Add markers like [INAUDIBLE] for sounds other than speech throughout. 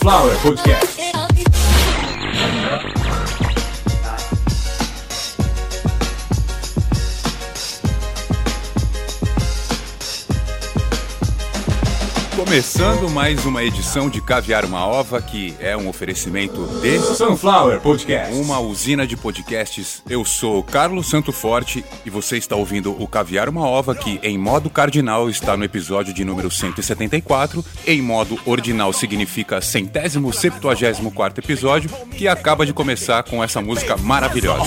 Sunflower Podcast. Começando mais uma edição de Caviar uma Ova, que é um oferecimento de Sunflower Podcast, uma usina de podcasts. Eu sou Carlos Santo Forte e você está ouvindo o Caviar uma Ova, que em modo cardinal está no episódio de número 174, em modo ordinal significa centésimo septuagésimo quarto episódio, que acaba de começar com essa música maravilhosa.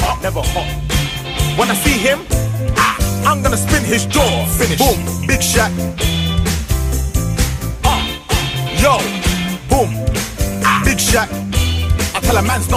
When I see him, I'm gonna spin his jaw. Finish. Boom, big shot. Yo, boom, big shot.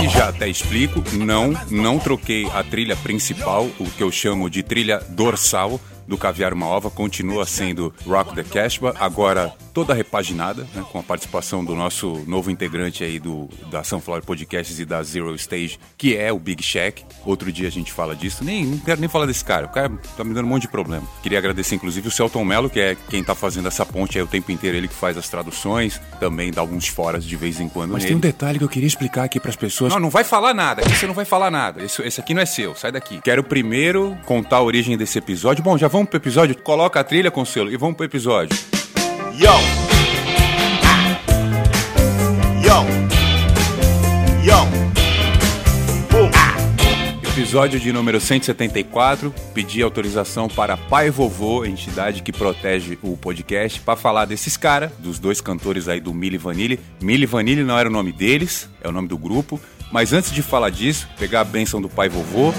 E já até explico, não, não troquei a trilha principal, o que eu chamo de trilha dorsal do Caviar Uma Ova, continua sendo Rock the Casbah, agora toda repaginada, né, com a participação do nosso novo integrante aí do, da Sunflower Podcasts e da Zero Stage, que é o Big Shack. Outro dia a gente fala disso. Nem, não quero nem falar desse cara, o cara tá me dando um monte de problema. Queria agradecer inclusive o Celton Mello, que é quem tá fazendo essa ponte aí o tempo inteiro, ele que faz as traduções, também dá alguns foras de vez em quando. Mas nele. tem um detalhe que eu queria explicar aqui para as pessoas. Não, não vai falar nada, aqui você não vai falar nada. Esse, esse aqui não é seu, sai daqui. Quero primeiro contar a origem desse episódio. Bom, já vamos pro episódio? Coloca a trilha, Conselho, e vamos pro episódio. Yo! Yo! Yo! Episódio de número 174. Pedi autorização para Pai Vovô, entidade que protege o podcast, para falar desses caras, dos dois cantores aí do Milli Vanilli. Milli Vanilli não era o nome deles, é o nome do grupo. Mas antes de falar disso, pegar a benção do Pai Vovô.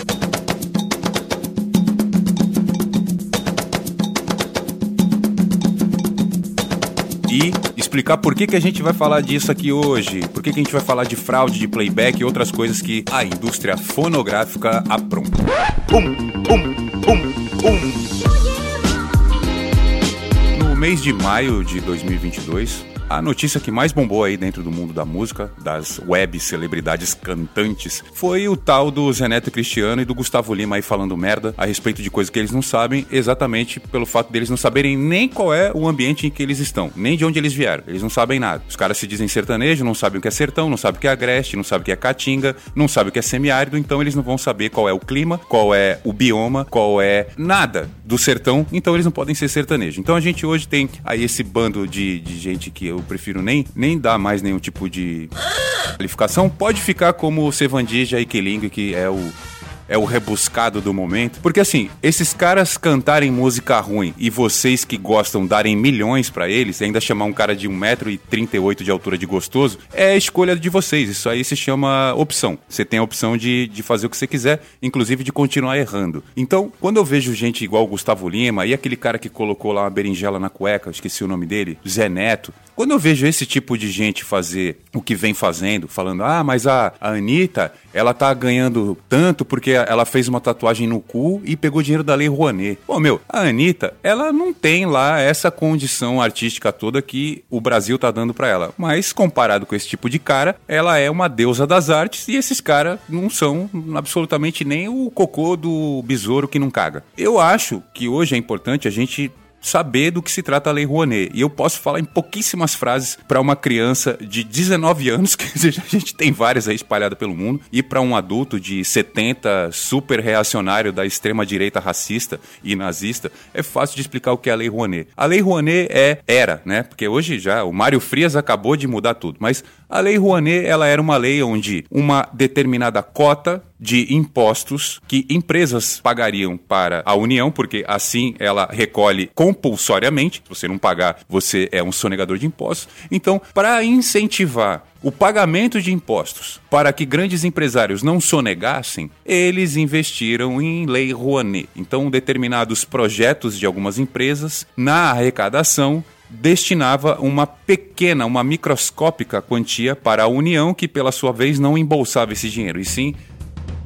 E explicar por que, que a gente vai falar disso aqui hoje, por que, que a gente vai falar de fraude de playback e outras coisas que a indústria fonográfica apronta. Pum, pum, pum, pum. No mês de maio de 2022, a notícia que mais bombou aí dentro do mundo da música, das web celebridades cantantes, foi o tal do Zeneto Cristiano e do Gustavo Lima aí falando merda a respeito de coisas que eles não sabem, exatamente pelo fato deles não saberem nem qual é o ambiente em que eles estão, nem de onde eles vieram. Eles não sabem nada. Os caras se dizem sertanejo, não sabem o que é sertão, não sabem o que é agreste, não sabem o que é caatinga, não sabem o que é semiárido, então eles não vão saber qual é o clima, qual é o bioma, qual é nada do sertão, então eles não podem ser sertanejo. Então a gente hoje tem aí esse bando de, de gente que eu prefiro nem, nem dar mais nenhum tipo de qualificação. Pode ficar como Sevandija e Keling, que é o é o rebuscado do momento. Porque assim, esses caras cantarem música ruim e vocês que gostam darem milhões para eles, e ainda chamar um cara de 1,38m de altura de gostoso, é escolha de vocês. Isso aí se chama opção. Você tem a opção de, de fazer o que você quiser, inclusive de continuar errando. Então, quando eu vejo gente igual o Gustavo Lima e aquele cara que colocou lá uma berinjela na cueca, esqueci o nome dele, Zé Neto, quando eu vejo esse tipo de gente fazer o que vem fazendo, falando, ah, mas a, a Anitta, ela tá ganhando tanto porque ela fez uma tatuagem no cu e pegou dinheiro da Lei Rouanet. Pô, meu, a Anitta, ela não tem lá essa condição artística toda que o Brasil tá dando para ela. Mas comparado com esse tipo de cara, ela é uma deusa das artes e esses caras não são absolutamente nem o cocô do besouro que não caga. Eu acho que hoje é importante a gente saber do que se trata a Lei Rouanet. E eu posso falar em pouquíssimas frases para uma criança de 19 [LAUGHS] anos, que a gente tem várias aí espalhadas pelo mundo, e para um adulto de 70, super reacionário da extrema direita racista e nazista, é fácil de explicar o que é a Lei Rouanet. A Lei Rouanet é era, né? Porque hoje já o Mário Frias acabou de mudar tudo, mas a Lei Rouanet, ela era uma lei onde uma determinada cota de impostos que empresas pagariam para a União, porque assim ela recolhe compulsoriamente. Se você não pagar, você é um sonegador de impostos. Então, para incentivar o pagamento de impostos para que grandes empresários não sonegassem, eles investiram em lei Rouanet. Então, determinados projetos de algumas empresas na arrecadação destinava uma pequena, uma microscópica quantia para a União, que pela sua vez não embolsava esse dinheiro, e sim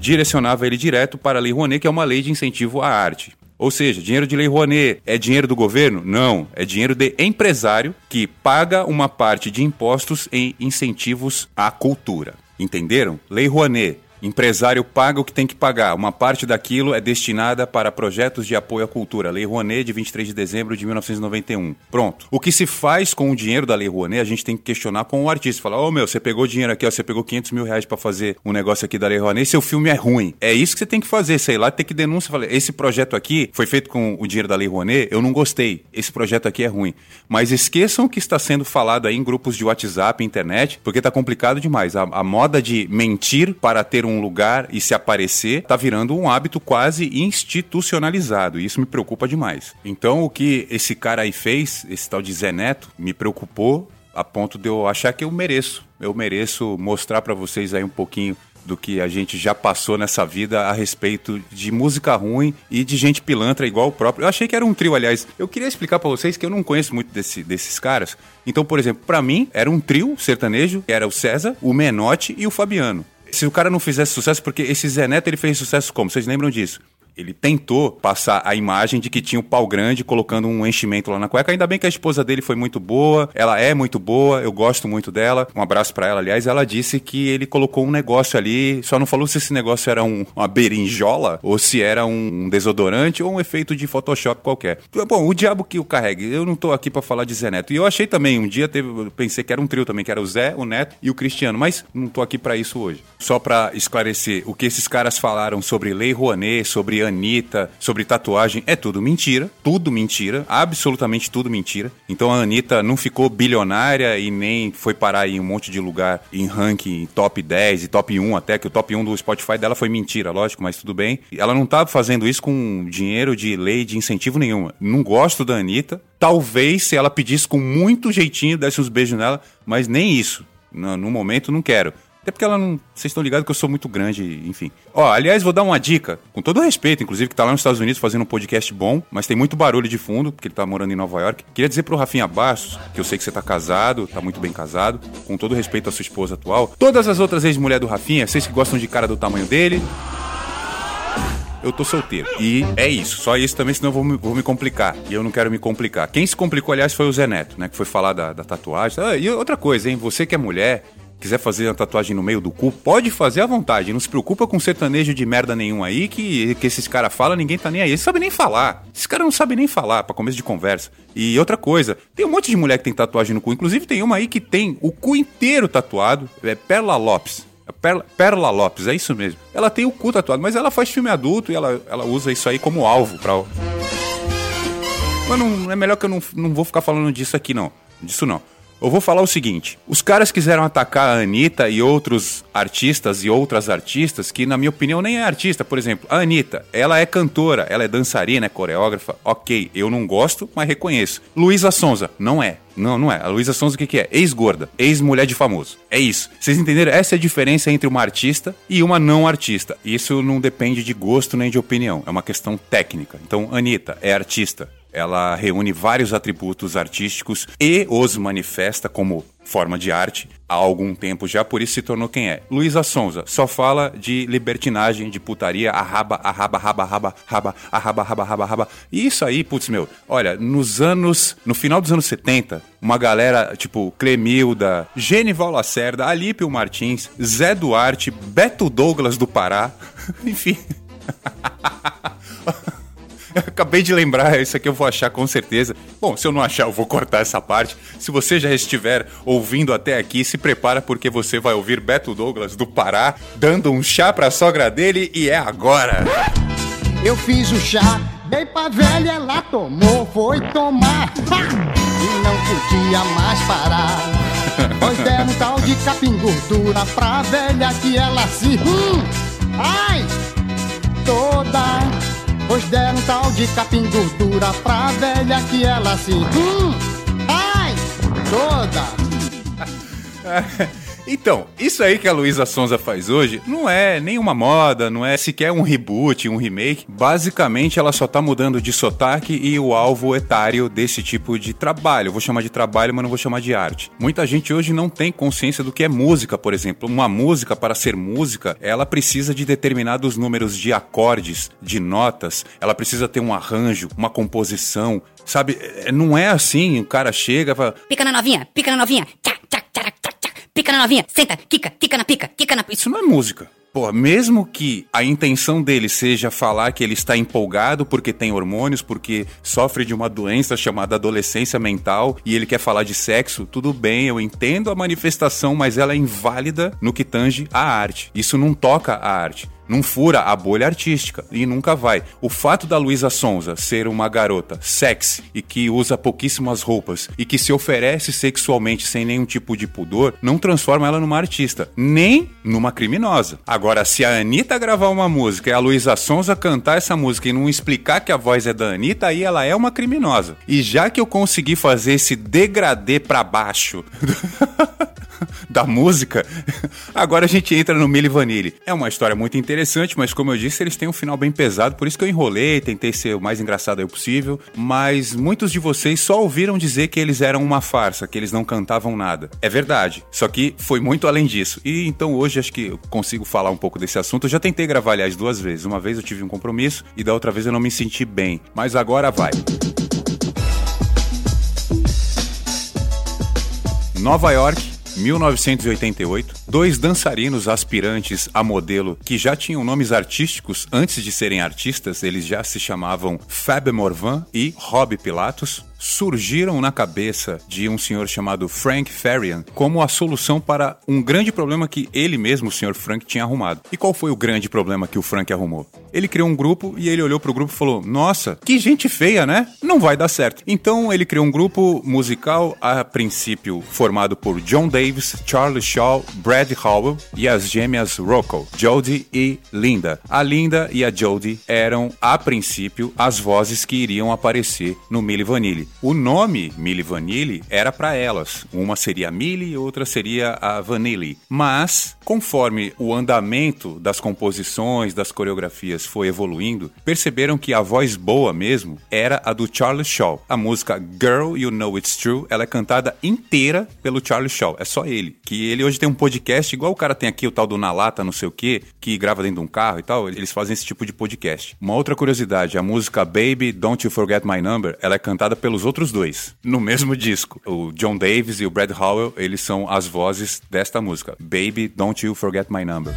direcionava ele direto para a Lei Rouanet, que é uma lei de incentivo à arte. Ou seja, dinheiro de Lei Rouanet é dinheiro do governo? Não, é dinheiro de empresário que paga uma parte de impostos em incentivos à cultura. Entenderam? Lei Rouanet Empresário paga o que tem que pagar. Uma parte daquilo é destinada para projetos de apoio à cultura. Lei Rouanet, de 23 de dezembro de 1991. Pronto. O que se faz com o dinheiro da Lei Rouanet, a gente tem que questionar com o artista. Falar, ô oh, meu, você pegou dinheiro aqui, ó, você pegou 500 mil reais para fazer um negócio aqui da Lei Rouanet, seu filme é ruim. É isso que você tem que fazer, sei lá, tem que denunciar. Falar, esse projeto aqui foi feito com o dinheiro da Lei Rouanet, eu não gostei. Esse projeto aqui é ruim. Mas esqueçam o que está sendo falado aí em grupos de WhatsApp, internet, porque tá complicado demais. A, a moda de mentir para ter um lugar e se aparecer tá virando um hábito quase institucionalizado. E isso me preocupa demais. Então, o que esse cara aí fez, esse tal de Zé Neto, me preocupou a ponto de eu achar que eu mereço. Eu mereço mostrar para vocês aí um pouquinho do que a gente já passou nessa vida a respeito de música ruim e de gente pilantra igual o próprio. Eu achei que era um trio, aliás. Eu queria explicar para vocês que eu não conheço muito desse, desses caras. Então, por exemplo, para mim era um trio sertanejo, era o César, o Menotti e o Fabiano. Se o cara não fizesse sucesso, porque esse Zé Neto ele fez sucesso como? Vocês lembram disso? Ele tentou passar a imagem de que tinha o um pau grande colocando um enchimento lá na cueca. Ainda bem que a esposa dele foi muito boa, ela é muito boa, eu gosto muito dela. Um abraço para ela, aliás. Ela disse que ele colocou um negócio ali, só não falou se esse negócio era um, uma berinjola ou se era um desodorante ou um efeito de Photoshop qualquer. Bom, o diabo que o carregue. Eu não tô aqui para falar de Zé Neto. E eu achei também, um dia teve, eu pensei que era um trio também, que era o Zé, o Neto e o Cristiano, mas não tô aqui para isso hoje. Só para esclarecer o que esses caras falaram sobre Lei Rouanet, sobre Anitta, sobre tatuagem, é tudo mentira. Tudo mentira. Absolutamente tudo mentira. Então a Anitta não ficou bilionária e nem foi parar em um monte de lugar em ranking top 10 e top 1 até, que o top 1 do Spotify dela foi mentira, lógico, mas tudo bem. Ela não estava fazendo isso com dinheiro de lei, de incentivo nenhum. Não gosto da Anitta. Talvez se ela pedisse com muito jeitinho, desse uns beijos nela, mas nem isso. No, no momento não quero. Até porque ela não. Vocês estão ligados que eu sou muito grande, enfim. Ó, aliás, vou dar uma dica, com todo respeito, inclusive, que tá lá nos Estados Unidos fazendo um podcast bom, mas tem muito barulho de fundo, porque ele tá morando em Nova York. Queria dizer pro Rafinha Bastos, que eu sei que você tá casado, tá muito bem casado, com todo respeito à sua esposa atual. Todas as outras ex-mulheres do Rafinha, vocês que gostam de cara do tamanho dele, eu tô solteiro. E é isso, só isso também, senão eu vou me, vou me complicar. E eu não quero me complicar. Quem se complicou, aliás, foi o Zé Neto, né? Que foi falar da, da tatuagem. Ah, e outra coisa, hein? Você que é mulher, quiser fazer uma tatuagem no meio do cu, pode fazer à vontade. Não se preocupa com sertanejo de merda nenhum aí, que, que esses caras falam, ninguém tá nem aí. Eles sabem nem falar. Esses caras não sabem nem falar, pra começo de conversa. E outra coisa, tem um monte de mulher que tem tatuagem no cu. Inclusive tem uma aí que tem o cu inteiro tatuado. É Perla Lopes. É Perla, Perla Lopes, é isso mesmo. Ela tem o cu tatuado, mas ela faz filme adulto e ela, ela usa isso aí como alvo pra. Mas não, é melhor que eu não, não vou ficar falando disso aqui, não. Disso não. Eu vou falar o seguinte: os caras quiseram atacar a Anitta e outros artistas e outras artistas que, na minha opinião, nem é artista. Por exemplo, a Anitta, ela é cantora, ela é dançarina, é coreógrafa. Ok, eu não gosto, mas reconheço. Luísa Sonza, não é. Não, não é. A Luísa Sonza o que, que é? Ex-gorda, ex-mulher de famoso. É isso. Vocês entenderam? Essa é a diferença entre uma artista e uma não artista. Isso não depende de gosto nem de opinião. É uma questão técnica. Então, Anitta é artista. Ela reúne vários atributos artísticos e os manifesta como forma de arte há algum tempo já, por isso se tornou quem é. Luísa Sonza só fala de libertinagem, de putaria, arraba, arraba, raba, raba, raba, arraba, raba, raba, raba. E isso aí, putz, meu, olha, nos anos, no final dos anos 70, uma galera tipo Clemilda, Genival Lacerda, Alípio Martins, Zé Duarte, Beto Douglas do Pará, [LAUGHS] enfim... [LAUGHS] [LAUGHS] Acabei de lembrar, isso aqui eu vou achar com certeza. Bom, se eu não achar, eu vou cortar essa parte. Se você já estiver ouvindo até aqui, se prepara porque você vai ouvir Beto Douglas do Pará dando um chá pra sogra dele e é agora. Eu fiz o chá, dei pra velha, ela tomou, foi tomar. E não podia mais parar. [LAUGHS] Pois deram um tal de capim gordura pra velha que ela se. Hum, ai! Toda Pois deram um tal de capim gordura pra velha que ela se. Hum, ai, toda. [LAUGHS] Então, isso aí que a Luísa Sonza faz hoje não é nenhuma moda, não é sequer um reboot, um remake. Basicamente, ela só tá mudando de sotaque e o alvo etário desse tipo de trabalho. Vou chamar de trabalho, mas não vou chamar de arte. Muita gente hoje não tem consciência do que é música, por exemplo. Uma música, para ser música, ela precisa de determinados números de acordes, de notas, ela precisa ter um arranjo, uma composição. Sabe, é, não é assim, o cara chega e fala. Pica na novinha, pica na novinha, tchac, tchac. Pica na novinha, senta, quica, quica na pica, quica na Isso não é música. pô, mesmo que a intenção dele seja falar que ele está empolgado porque tem hormônios, porque sofre de uma doença chamada adolescência mental e ele quer falar de sexo, tudo bem, eu entendo a manifestação, mas ela é inválida no que tange a arte. Isso não toca a arte não fura a bolha artística e nunca vai. O fato da Luísa Sonza ser uma garota sexy e que usa pouquíssimas roupas e que se oferece sexualmente sem nenhum tipo de pudor não transforma ela numa artista, nem numa criminosa. Agora, se a Anitta gravar uma música e a Luísa Sonza cantar essa música e não explicar que a voz é da Anitta, aí ela é uma criminosa. E já que eu consegui fazer esse degradê pra baixo [LAUGHS] [LAUGHS] da música, agora a gente entra no Milli Vanilli. É uma história muito interessante, mas como eu disse, eles têm um final bem pesado, por isso que eu enrolei, tentei ser o mais engraçado possível, mas muitos de vocês só ouviram dizer que eles eram uma farsa, que eles não cantavam nada. É verdade, só que foi muito além disso. E então hoje acho que eu consigo falar um pouco desse assunto. Eu já tentei gravar, aliás, duas vezes. Uma vez eu tive um compromisso e da outra vez eu não me senti bem. Mas agora vai. Nova York, 1988, dois dançarinos aspirantes a modelo que já tinham nomes artísticos antes de serem artistas, eles já se chamavam Fab Morvan e Rob Pilatos, surgiram na cabeça de um senhor chamado Frank Farian como a solução para um grande problema que ele mesmo, o senhor Frank, tinha arrumado. E qual foi o grande problema que o Frank arrumou? Ele criou um grupo e ele olhou pro grupo e falou: Nossa, que gente feia, né? Não vai dar certo. Então ele criou um grupo musical, a princípio formado por John Davis, Charlie Shaw, Brad Howell e as gêmeas Rocco, Jodie e Linda. A Linda e a Jodie eram, a princípio, as vozes que iriam aparecer no Milli Vanilli. O nome Milli Vanilli era para elas. Uma seria Milli e outra seria a Vanilli. Mas, conforme o andamento das composições, das coreografias foi evoluindo, perceberam que a voz boa mesmo era a do Charlie Shaw. A música Girl You Know It's True, ela é cantada inteira pelo Charlie Shaw. É só ele. Que ele hoje tem um podcast igual o cara tem aqui o tal do Na Lata, não sei o que, que grava dentro de um carro e tal. Eles fazem esse tipo de podcast. Uma outra curiosidade, a música Baby Don't You Forget My Number, ela é cantada pelos outros dois no mesmo disco. O John Davis e o Brad Howell, eles são as vozes desta música. Baby, Don't You Forget My Number.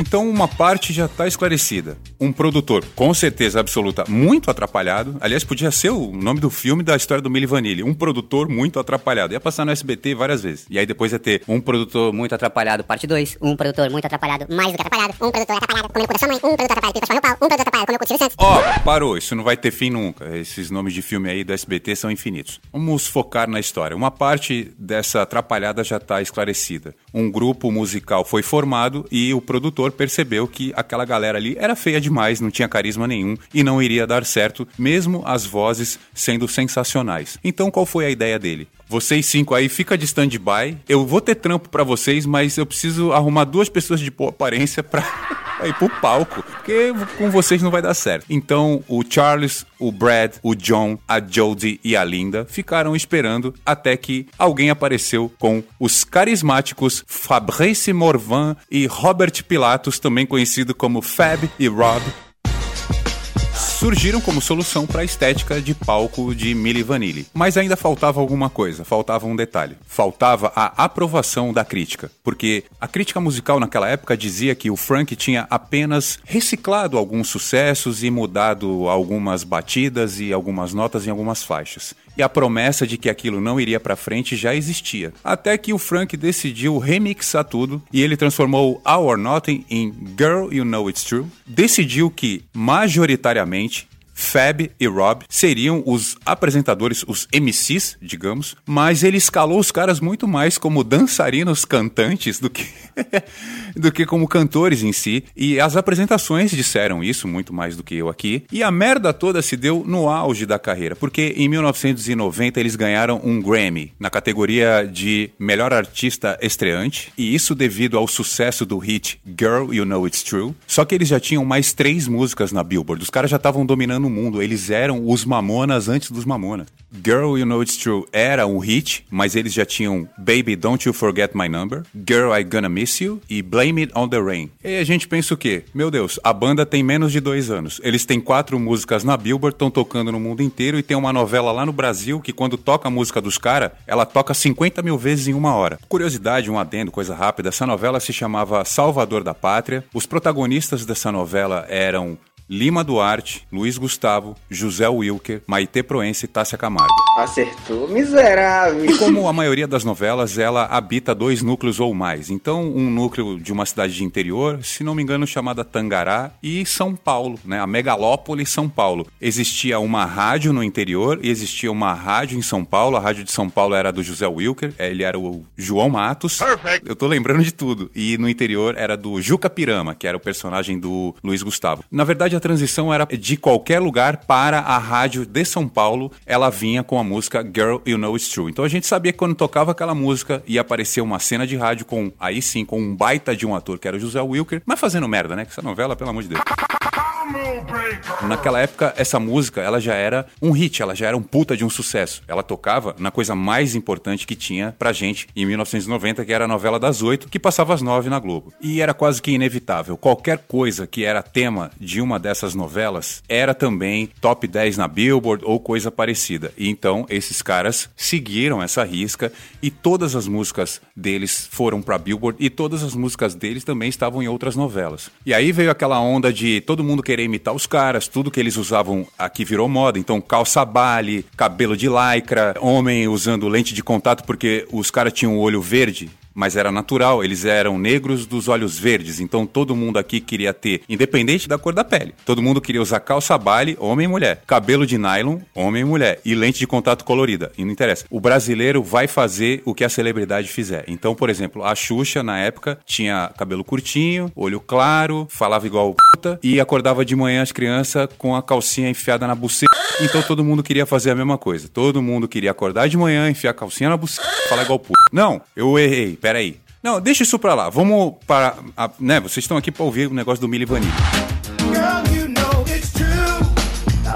Então uma parte já está esclarecida. Um produtor, com certeza absoluta, muito atrapalhado. Aliás, podia ser o nome do filme da história do Milli Vanilli. Um produtor muito atrapalhado. Ia passar no SBT várias vezes. E aí depois ia ter um produtor muito atrapalhado, parte 2. Um produtor muito atrapalhado, mais do que atrapalhado. Um produtor atrapalhado, comendo com da sua mãe. Um produtor atrapalhado, no pau. Um produtor atrapalhado, Santos. Ó, oh, parou. Isso não vai ter fim nunca. Esses nomes de filme aí do SBT são infinitos. Vamos focar na história. Uma parte dessa atrapalhada já está esclarecida. Um grupo musical foi formado e o produtor percebeu que aquela galera ali era feia demais, não tinha carisma nenhum e não iria dar certo, mesmo as vozes sendo sensacionais. Então qual foi a ideia dele? Vocês cinco aí, fica de stand-by. Eu vou ter trampo para vocês, mas eu preciso arrumar duas pessoas de boa aparência pra [LAUGHS] ir pro palco. Porque com vocês não vai dar certo. Então, o Charles, o Brad, o John, a Jodie e a Linda ficaram esperando até que alguém apareceu com os carismáticos Fabrice Morvan e Robert Pilatos, também conhecido como Fab e Rob surgiram como solução para a estética de palco de Milli Vanilli. Mas ainda faltava alguma coisa, faltava um detalhe. Faltava a aprovação da crítica, porque a crítica musical naquela época dizia que o Frank tinha apenas reciclado alguns sucessos e mudado algumas batidas e algumas notas em algumas faixas e a promessa de que aquilo não iria para frente já existia. Até que o Frank decidiu remixar tudo e ele transformou or Nothing em Girl You Know It's True. Decidiu que majoritariamente Fab e Rob seriam os apresentadores, os MCs, digamos, mas ele escalou os caras muito mais como dançarinos cantantes do que [LAUGHS] do que como cantores em si, e as apresentações disseram isso muito mais do que eu aqui. E a merda toda se deu no auge da carreira, porque em 1990 eles ganharam um Grammy na categoria de melhor artista estreante, e isso devido ao sucesso do hit Girl You Know It's True. Só que eles já tinham mais três músicas na Billboard, os caras já estavam dominando no mundo. Eles eram os Mamonas antes dos Mamonas. Girl, You Know It's True era um hit, mas eles já tinham Baby, Don't You Forget My Number, Girl, I Gonna Miss You e Blame It on the Rain. E a gente pensa o quê? Meu Deus, a banda tem menos de dois anos. Eles têm quatro músicas na Billboard, estão tocando no mundo inteiro e tem uma novela lá no Brasil que quando toca a música dos caras, ela toca 50 mil vezes em uma hora. Curiosidade, um adendo, coisa rápida, essa novela se chamava Salvador da Pátria. Os protagonistas dessa novela eram Lima Duarte, Luiz Gustavo, José Wilker, Maite Proença e Tássia Camargo. Acertou, miserável. E como a maioria das novelas, ela habita dois núcleos ou mais. Então, um núcleo de uma cidade de interior, se não me engano, chamada Tangará, e São Paulo, né? A megalópole São Paulo. Existia uma rádio no interior e existia uma rádio em São Paulo. A rádio de São Paulo era do José Wilker, ele era o João Matos. Perfect. Eu tô lembrando de tudo. E no interior era do Juca Pirama, que era o personagem do Luiz Gustavo. Na verdade, a transição era de qualquer lugar para a rádio de São Paulo. Ela vinha com a música Girl You Know It's True. Então a gente sabia que quando tocava aquela música ia aparecer uma cena de rádio com, aí sim, com um baita de um ator que era o José Wilker, mas fazendo merda, né? Que essa novela, pelo amor de Deus. Naquela época, essa música, ela já era um hit, ela já era um puta de um sucesso. Ela tocava na coisa mais importante que tinha pra gente em 1990, que era a novela das oito, que passava às nove na Globo. E era quase que inevitável. Qualquer coisa que era tema de uma dessas novelas era também top 10 na Billboard ou coisa parecida. E então, esses caras seguiram essa risca e todas as músicas deles foram pra Billboard e todas as músicas deles também estavam em outras novelas. E aí veio aquela onda de todo mundo querer imitar os caras, tudo que eles usavam aqui virou moda. Então, calça bale, cabelo de lycra, homem usando lente de contato porque os caras tinham o olho verde mas era natural, eles eram negros dos olhos verdes, então todo mundo aqui queria ter, independente da cor da pele, todo mundo queria usar calça baile, homem e mulher, cabelo de nylon, homem e mulher, e lente de contato colorida, e não interessa. O brasileiro vai fazer o que a celebridade fizer. Então, por exemplo, a Xuxa, na época, tinha cabelo curtinho, olho claro, falava igual puta, e acordava de manhã as crianças com a calcinha enfiada na buceta. Então todo mundo queria fazer a mesma coisa. Todo mundo queria acordar de manhã, enfiar a calcinha na buceta, falar igual puta. Não, eu errei peraí. Não, deixa isso pra lá. Vamos para. A, né, vocês estão aqui pra ouvir o negócio do Milli Vanilli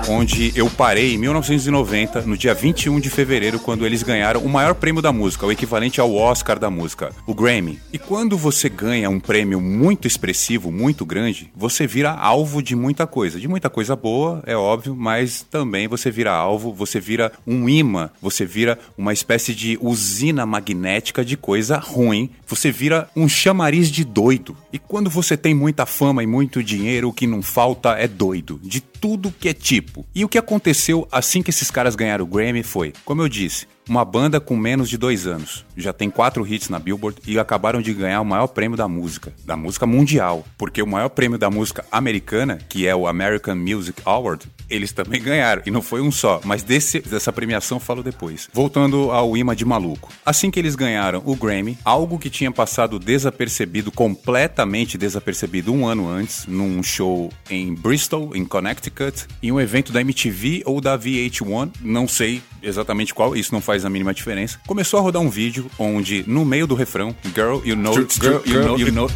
onde eu parei em 1990, no dia 21 de fevereiro, quando eles ganharam o maior prêmio da música, o equivalente ao Oscar da música, o Grammy. E quando você ganha um prêmio muito expressivo, muito grande, você vira alvo de muita coisa. De muita coisa boa, é óbvio, mas também você vira alvo, você vira um imã, você vira uma espécie de usina magnética de coisa ruim, você vira um chamariz de doido. E quando você tem muita fama e muito dinheiro, o que não falta é doido. De tudo que é tipo. E o que aconteceu assim que esses caras ganharam o Grammy foi, como eu disse, uma banda com menos de dois anos. Já tem quatro hits na Billboard e acabaram de ganhar o maior prêmio da música, da música mundial. Porque o maior prêmio da música americana, que é o American Music Award, eles também ganharam. E não foi um só, mas desse, dessa premiação falo depois. Voltando ao imã de maluco. Assim que eles ganharam o Grammy, algo que tinha passado desapercebido, completamente desapercebido um ano antes, num show em Bristol, em Connecticut, em um evento da MTV ou da VH1, não sei exatamente qual, isso não faz a mínima diferença. Começou a rodar um vídeo onde, no meio do refrão, Girl, you know it's true, you know, you know,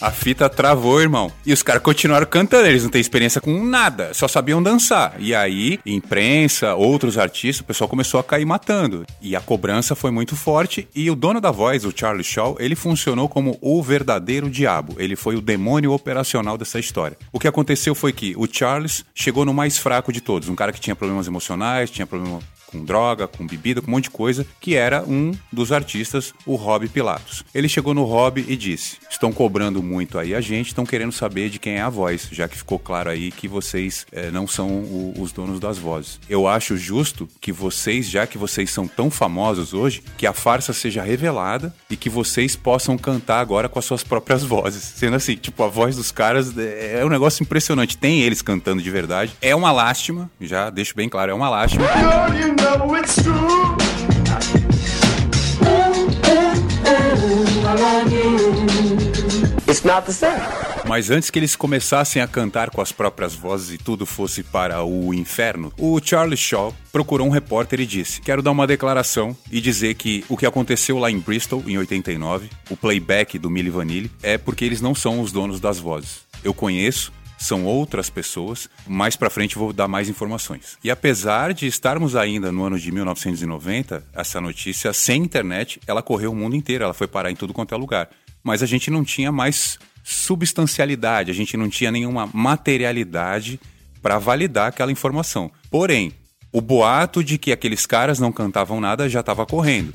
a fita travou, irmão. E os caras continuaram cantando, eles não têm experiência com nada, só sabiam dançar. E aí, imprensa, outros artistas, o pessoal começou a cair matando. E a cobrança foi muito forte e o dono da voz, o Charlie Shaw, ele funcionou como o verdadeiro diabo. Ele foi o demônio operacional dessa história. O que aconteceu foi que o Charles chegou no mais fraco de todos, um cara que tinha problemas emocionais, tinha problema com droga, com bebida, com um monte de coisa, que era um dos artistas, o Rob Pilatos. Ele chegou no Rob e disse: Estão cobrando muito aí a gente, estão querendo saber de quem é a voz, já que ficou claro aí que vocês é, não são o, os donos das vozes. Eu acho justo que vocês, já que vocês são tão famosos hoje, que a farsa seja revelada e que vocês possam cantar agora com as suas próprias vozes. Sendo assim, tipo, a voz dos caras é, é um negócio impressionante. Tem eles cantando de verdade. É uma lástima, já deixo bem claro, é uma lástima. Know it's true. It's not the same. Mas antes que eles começassem a cantar com as próprias vozes e tudo fosse para o inferno, o Charlie Shaw procurou um repórter e disse: Quero dar uma declaração e dizer que o que aconteceu lá em Bristol, em 89, o playback do Milli Vanilli, é porque eles não são os donos das vozes. Eu conheço, são outras pessoas. Mais para frente vou dar mais informações. E apesar de estarmos ainda no ano de 1990, essa notícia sem internet, ela correu o mundo inteiro, ela foi parar em tudo quanto é lugar. Mas a gente não tinha mais substancialidade, a gente não tinha nenhuma materialidade para validar aquela informação. Porém, o boato de que aqueles caras não cantavam nada já estava correndo.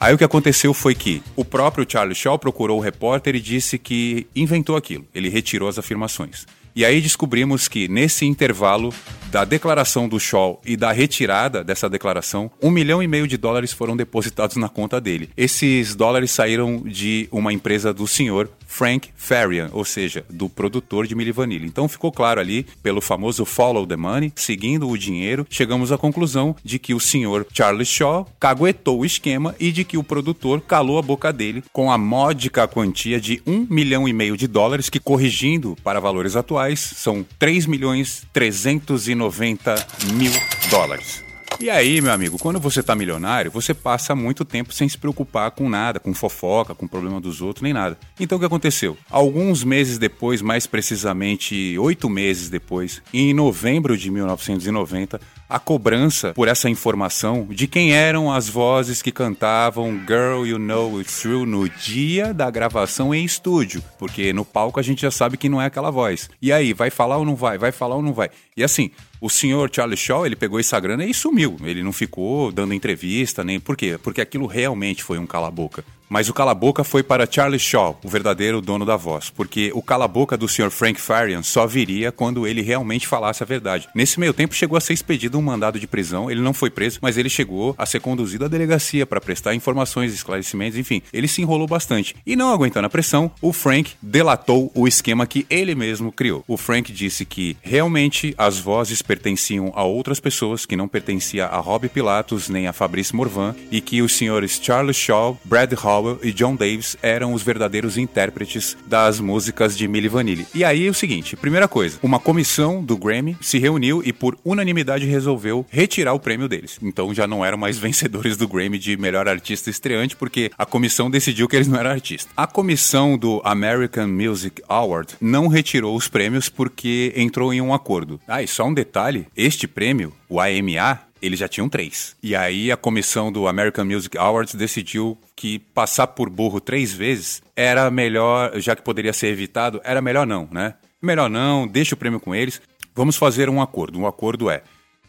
Aí o que aconteceu foi que o próprio Charlie Shaw procurou o repórter e disse que inventou aquilo. Ele retirou as afirmações. E aí descobrimos que nesse intervalo da declaração do Shaw e da retirada dessa declaração, um milhão e meio de dólares foram depositados na conta dele. Esses dólares saíram de uma empresa do senhor Frank Farian, ou seja, do produtor de Milli Vanilli. Então ficou claro ali, pelo famoso follow the money, seguindo o dinheiro, chegamos à conclusão de que o senhor Charlie Shaw caguetou o esquema e de que o produtor calou a boca dele com a módica quantia de um milhão e meio de dólares, que corrigindo para valores atuais são 3 milhões 390 mil dólares. E aí, meu amigo, quando você tá milionário, você passa muito tempo sem se preocupar com nada, com fofoca, com problema dos outros, nem nada. Então o que aconteceu? Alguns meses depois, mais precisamente oito meses depois, em novembro de 1990, a cobrança por essa informação de quem eram as vozes que cantavam Girl You Know It's True no dia da gravação em estúdio, porque no palco a gente já sabe que não é aquela voz. E aí, vai falar ou não vai? Vai falar ou não vai? E assim, o senhor Charlie Shaw, ele pegou essa grana e sumiu. Ele não ficou dando entrevista, nem por quê? Porque aquilo realmente foi um cala-boca. Mas o cala-boca foi para Charlie Shaw, o verdadeiro dono da voz, porque o cala-boca do Sr. Frank Farian só viria quando ele realmente falasse a verdade. Nesse meio tempo chegou a ser expedido um mandado de prisão, ele não foi preso, mas ele chegou a ser conduzido à delegacia para prestar informações, esclarecimentos, enfim, ele se enrolou bastante. E não aguentando a pressão, o Frank delatou o esquema que ele mesmo criou. O Frank disse que realmente as vozes pertenciam a outras pessoas, que não pertencia a Rob Pilatos nem a Fabrício Morvan, e que os senhores Charlie Shaw, Brad Hall Howell e John Davis eram os verdadeiros intérpretes das músicas de Milli Vanilli. E aí é o seguinte, primeira coisa, uma comissão do Grammy se reuniu e por unanimidade resolveu retirar o prêmio deles. Então já não eram mais [LAUGHS] vencedores do Grammy de melhor artista estreante porque a comissão decidiu que eles não eram artistas. A comissão do American Music Award não retirou os prêmios porque entrou em um acordo. Ah, e só um detalhe, este prêmio, o AMA, eles já tinham três. E aí a comissão do American Music Awards decidiu que passar por burro três vezes era melhor, já que poderia ser evitado, era melhor não, né? Melhor não, deixa o prêmio com eles. Vamos fazer um acordo. Um acordo é: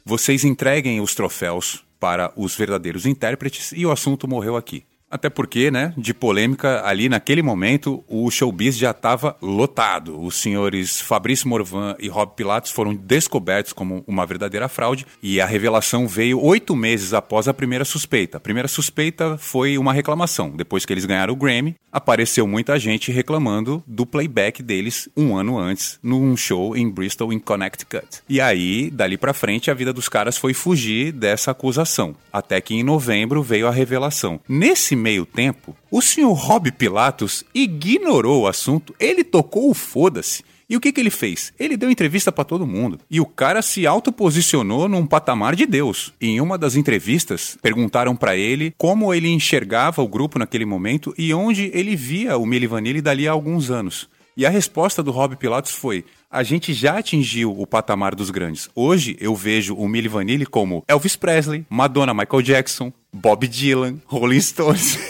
vocês entreguem os troféus para os verdadeiros intérpretes e o assunto morreu aqui. Até porque, né, de polêmica, ali naquele momento, o showbiz já estava lotado. Os senhores Fabrício Morvan e Rob Pilatos foram descobertos como uma verdadeira fraude e a revelação veio oito meses após a primeira suspeita. A primeira suspeita foi uma reclamação. Depois que eles ganharam o Grammy, apareceu muita gente reclamando do playback deles um ano antes, num show em Bristol, em Connecticut. E aí, dali pra frente, a vida dos caras foi fugir dessa acusação. Até que em novembro veio a revelação. Nesse meio tempo, o senhor Rob Pilatos ignorou o assunto, ele tocou o foda-se. E o que, que ele fez? Ele deu entrevista para todo mundo. E o cara se autoposicionou num patamar de Deus. Em uma das entrevistas, perguntaram para ele como ele enxergava o grupo naquele momento e onde ele via o Milli Vanilli dali a alguns anos. E a resposta do Rob Pilatos foi: a gente já atingiu o patamar dos grandes. Hoje eu vejo o Milli Vanilli como Elvis Presley, Madonna, Michael Jackson, Bob Dylan, Rolling Stones. [LAUGHS]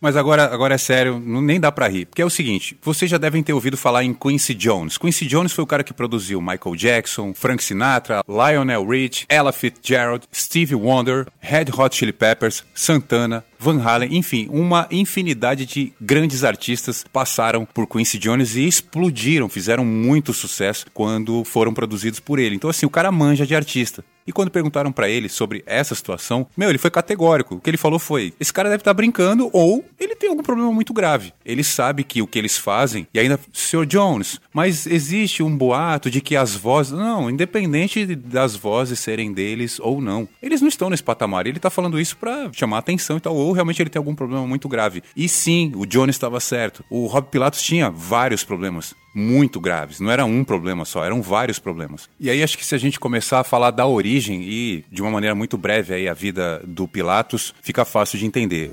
Mas agora, agora é sério, não, nem dá pra rir. Porque é o seguinte, vocês já devem ter ouvido falar em Quincy Jones. Quincy Jones foi o cara que produziu Michael Jackson, Frank Sinatra, Lionel Rich, Ella Fitzgerald, Stevie Wonder, Red Hot Chili Peppers, Santana, Van Halen, enfim, uma infinidade de grandes artistas passaram por Quincy Jones e explodiram, fizeram muito sucesso quando foram produzidos por ele. Então assim, o cara manja de artista. E quando perguntaram para ele sobre essa situação, meu, ele foi categórico. O que ele falou foi: esse cara deve estar tá brincando ou ele tem algum problema muito grave. Ele sabe que o que eles fazem, e ainda, Sr. Jones, mas existe um boato de que as vozes. Não, independente das vozes serem deles ou não, eles não estão nesse patamar. Ele tá falando isso para chamar atenção e tal, ou realmente ele tem algum problema muito grave. E sim, o Jones estava certo. O Rob Pilatos tinha vários problemas muito graves. Não era um problema só, eram vários problemas. E aí acho que se a gente começar a falar da origem e de uma maneira muito breve aí a vida do Pilatos, fica fácil de entender.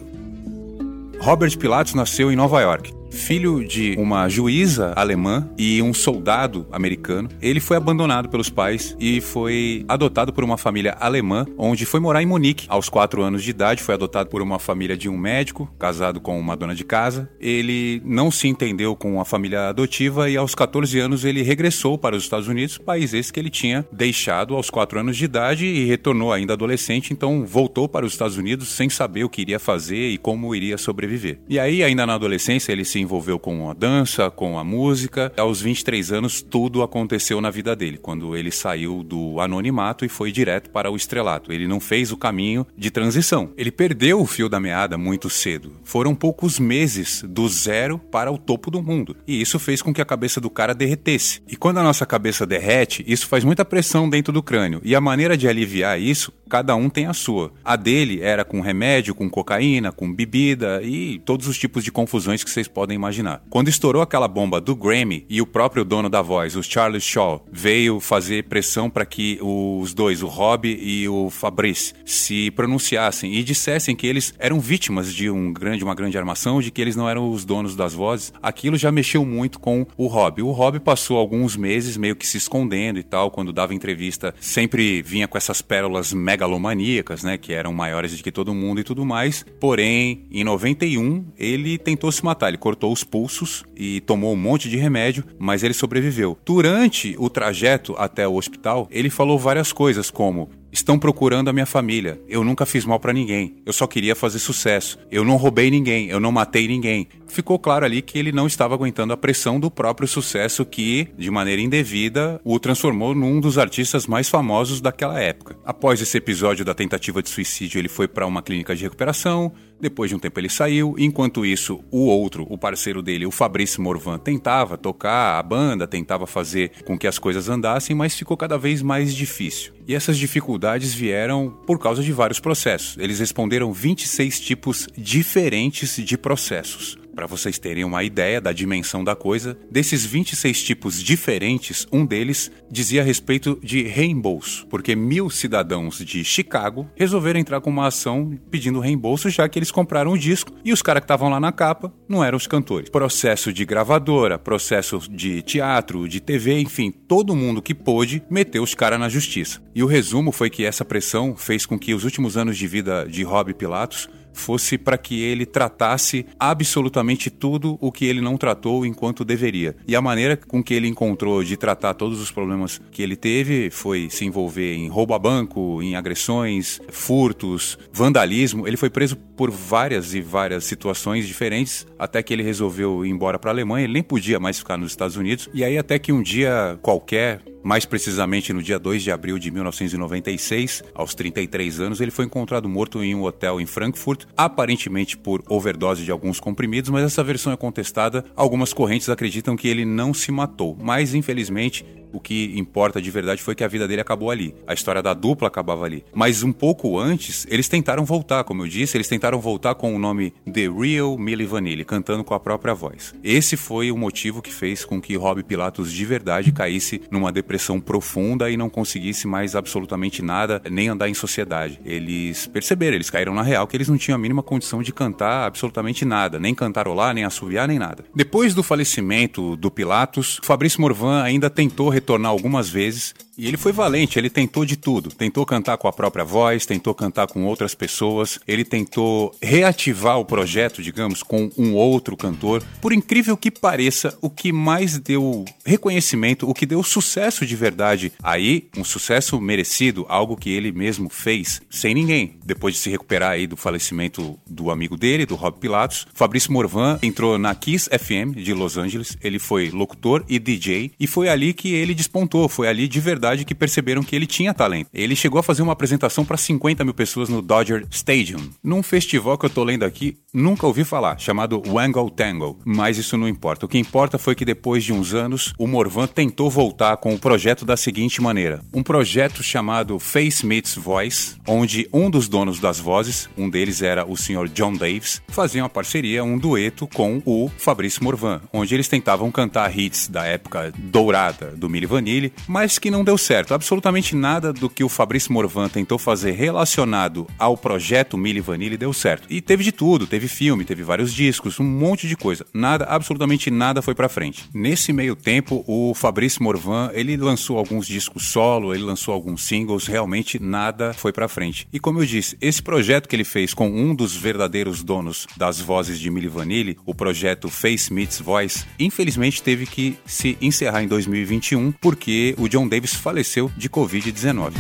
Robert Pilatos nasceu em Nova York Filho de uma juíza alemã e um soldado americano, ele foi abandonado pelos pais e foi adotado por uma família alemã, onde foi morar em Munique. Aos quatro anos de idade, foi adotado por uma família de um médico, casado com uma dona de casa. Ele não se entendeu com a família adotiva e aos 14 anos ele regressou para os Estados Unidos, país esse que ele tinha deixado aos 4 anos de idade e retornou ainda adolescente, então voltou para os Estados Unidos sem saber o que iria fazer e como iria sobreviver. E aí, ainda na adolescência, ele se envolveu com a dança, com a música. Aos 23 anos, tudo aconteceu na vida dele, quando ele saiu do anonimato e foi direto para o estrelato. Ele não fez o caminho de transição. Ele perdeu o fio da meada muito cedo. Foram poucos meses do zero para o topo do mundo. E isso fez com que a cabeça do cara derretesse. E quando a nossa cabeça derrete, isso faz muita pressão dentro do crânio. E a maneira de aliviar isso, cada um tem a sua. A dele era com remédio, com cocaína, com bebida e todos os tipos de confusões que vocês podem imaginar. Quando estourou aquela bomba do Grammy e o próprio dono da voz, o Charles Shaw, veio fazer pressão para que os dois, o Rob e o Fabrice, se pronunciassem e dissessem que eles eram vítimas de um grande, uma grande armação, de que eles não eram os donos das vozes, aquilo já mexeu muito com o Rob. O Rob passou alguns meses meio que se escondendo e tal, quando dava entrevista, sempre vinha com essas pérolas megalomaníacas, né, que eram maiores do que todo mundo e tudo mais. Porém, em 91, ele tentou se matar, ele cortou os pulsos e tomou um monte de remédio, mas ele sobreviveu. Durante o trajeto até o hospital, ele falou várias coisas como Estão procurando a minha família. Eu nunca fiz mal para ninguém. Eu só queria fazer sucesso. Eu não roubei ninguém. Eu não matei ninguém. Ficou claro ali que ele não estava aguentando a pressão do próprio sucesso que, de maneira indevida, o transformou num dos artistas mais famosos daquela época. Após esse episódio da tentativa de suicídio, ele foi para uma clínica de recuperação. Depois de um tempo ele saiu, enquanto isso, o outro, o parceiro dele, o Fabrício Morvan, tentava tocar a banda, tentava fazer com que as coisas andassem, mas ficou cada vez mais difícil. E essas dificuldades vieram por causa de vários processos. Eles responderam 26 tipos diferentes de processos. Para vocês terem uma ideia da dimensão da coisa, desses 26 tipos diferentes, um deles dizia a respeito de reembolso, porque mil cidadãos de Chicago resolveram entrar com uma ação pedindo reembolso, já que eles compraram o disco e os caras que estavam lá na capa não eram os cantores. Processo de gravadora, processo de teatro, de TV, enfim, todo mundo que pôde meteu os caras na justiça. E o resumo foi que essa pressão fez com que os últimos anos de vida de Rob Pilatos fosse para que ele tratasse absolutamente tudo o que ele não tratou enquanto deveria. E a maneira com que ele encontrou de tratar todos os problemas que ele teve foi se envolver em roubo a banco, em agressões, furtos, vandalismo. Ele foi preso por várias e várias situações diferentes até que ele resolveu ir embora para a Alemanha. Ele nem podia mais ficar nos Estados Unidos. E aí até que um dia qualquer mais precisamente no dia 2 de abril de 1996, aos 33 anos, ele foi encontrado morto em um hotel em Frankfurt, aparentemente por overdose de alguns comprimidos, mas essa versão é contestada. Algumas correntes acreditam que ele não se matou, mas infelizmente o que importa de verdade foi que a vida dele acabou ali. A história da dupla acabava ali. Mas um pouco antes, eles tentaram voltar, como eu disse, eles tentaram voltar com o nome The Real Milli Vanilli, cantando com a própria voz. Esse foi o motivo que fez com que Rob Pilatos de verdade caísse numa depressão profunda e não conseguisse mais absolutamente nada, nem andar em sociedade. Eles perceberam, eles caíram na real que eles não tinham a mínima condição de cantar absolutamente nada, nem cantarolar, nem assoviar, nem nada. Depois do falecimento do Pilatos, Fabrício Morvan ainda tentou retornar algumas vezes e ele foi valente, ele tentou de tudo. Tentou cantar com a própria voz, tentou cantar com outras pessoas, ele tentou reativar o projeto, digamos, com um outro cantor. Por incrível que pareça, o que mais deu reconhecimento, o que deu sucesso de verdade aí, um sucesso merecido, algo que ele mesmo fez sem ninguém. Depois de se recuperar aí do falecimento do amigo dele, do Rob Pilatos, Fabrício Morvan entrou na Kiss FM de Los Angeles. Ele foi locutor e DJ e foi ali que ele despontou, foi ali de verdade que perceberam que ele tinha talento. Ele chegou a fazer uma apresentação para 50 mil pessoas no Dodger Stadium, num festival que eu tô lendo aqui, nunca ouvi falar, chamado Wangle Tangle. Mas isso não importa. O que importa foi que depois de uns anos, o Morvan tentou voltar com o projeto da seguinte maneira: um projeto chamado Face Meets Voice, onde um dos donos das vozes, um deles era o Sr. John Davis, fazia uma parceria, um dueto com o Fabrício Morvan, onde eles tentavam cantar hits da época dourada do Milli Vanilli, mas que não deu deu certo. Absolutamente nada do que o Fabrício Morvan tentou fazer relacionado ao projeto Milli Vanilli deu certo. E teve de tudo, teve filme, teve vários discos, um monte de coisa. Nada, absolutamente nada foi pra frente. Nesse meio tempo, o Fabrício Morvan, ele lançou alguns discos solo, ele lançou alguns singles, realmente nada foi pra frente. E como eu disse, esse projeto que ele fez com um dos verdadeiros donos das vozes de Milli Vanilli, o projeto Face Meets Voice, infelizmente teve que se encerrar em 2021 porque o John Davis faleceu de Covid-19.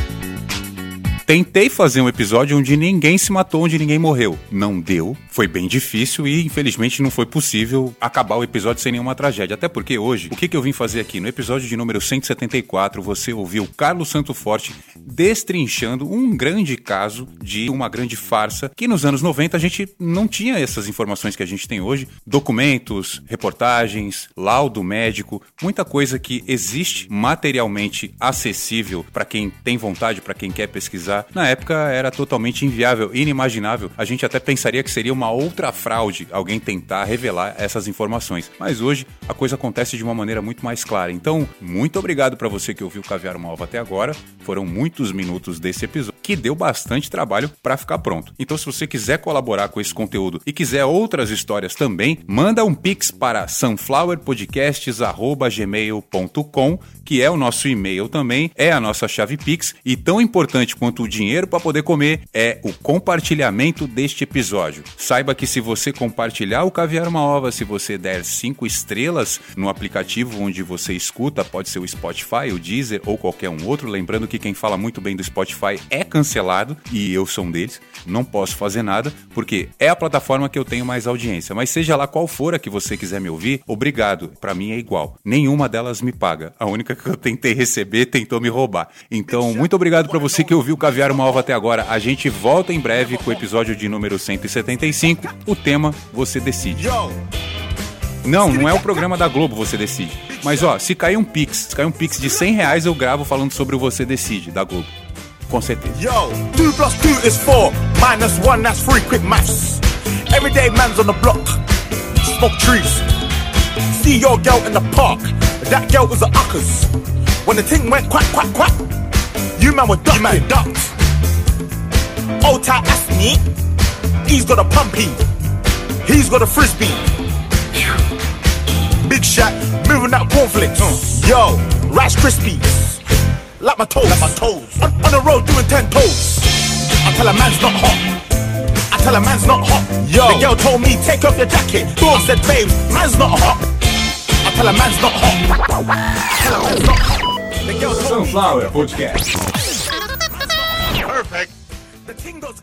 Tentei fazer um episódio onde ninguém se matou, onde ninguém morreu. Não deu, foi bem difícil e infelizmente não foi possível acabar o episódio sem nenhuma tragédia. Até porque hoje, o que, que eu vim fazer aqui? No episódio de número 174, você ouviu Carlos Santo Forte destrinchando um grande caso de uma grande farsa que nos anos 90 a gente não tinha essas informações que a gente tem hoje. Documentos, reportagens, laudo médico, muita coisa que existe materialmente acessível para quem tem vontade, para quem quer pesquisar na época era totalmente inviável, inimaginável. A gente até pensaria que seria uma outra fraude alguém tentar revelar essas informações. Mas hoje a coisa acontece de uma maneira muito mais clara. Então, muito obrigado para você que ouviu Caviar Malva até agora. Foram muitos minutos desse episódio que deu bastante trabalho para ficar pronto. Então, se você quiser colaborar com esse conteúdo e quiser outras histórias também, manda um pix para sunflowerpodcasts@gmail.com, que é o nosso e-mail também, é a nossa chave pix e tão importante quanto o dinheiro para poder comer é o compartilhamento deste episódio. Saiba que se você compartilhar o Caviar uma Ova, se você der cinco estrelas no aplicativo onde você escuta, pode ser o Spotify, o Deezer ou qualquer um outro, lembrando que quem fala muito bem do Spotify é cancelado e eu sou um deles, não posso fazer nada porque é a plataforma que eu tenho mais audiência. Mas seja lá qual for a que você quiser me ouvir, obrigado. Para mim é igual. Nenhuma delas me paga. A única que eu tentei receber tentou me roubar. Então, muito obrigado para você que ouviu o Caviar uma Ova até agora. A gente volta em breve com o episódio de número 175. O tema você decide. Não, não é o programa da Globo Você Decide. Mas ó, se cair um Pix, se cair um Pix de 100 reais, eu gravo falando sobre o Você Decide, da Globo. Com certeza. Yo, 2 plus 2 is 4, minus 1, that's 3, quick maths. Everyday man's on the block, smoke trees. See your girl in the park, that girl was a uckers. When the thing went quack, quack, quack, you man were ducked. You man ducked. Old tight ass me, he's got a pumpy, he's got a frisbee. Big shot, moving that cornflakes. Hmm. Yo, Rice Krispies. Like my toes. Like my toes. On, on the road doing ten toes. I tell a man's not hot. I tell a man's not hot. Yo. The girl told me take off your jacket. I said, babe, man's not hot. I tell a man's not hot. Tell a man's not hot. The girl. Sunflower Podcast. Perfect. The thing goes.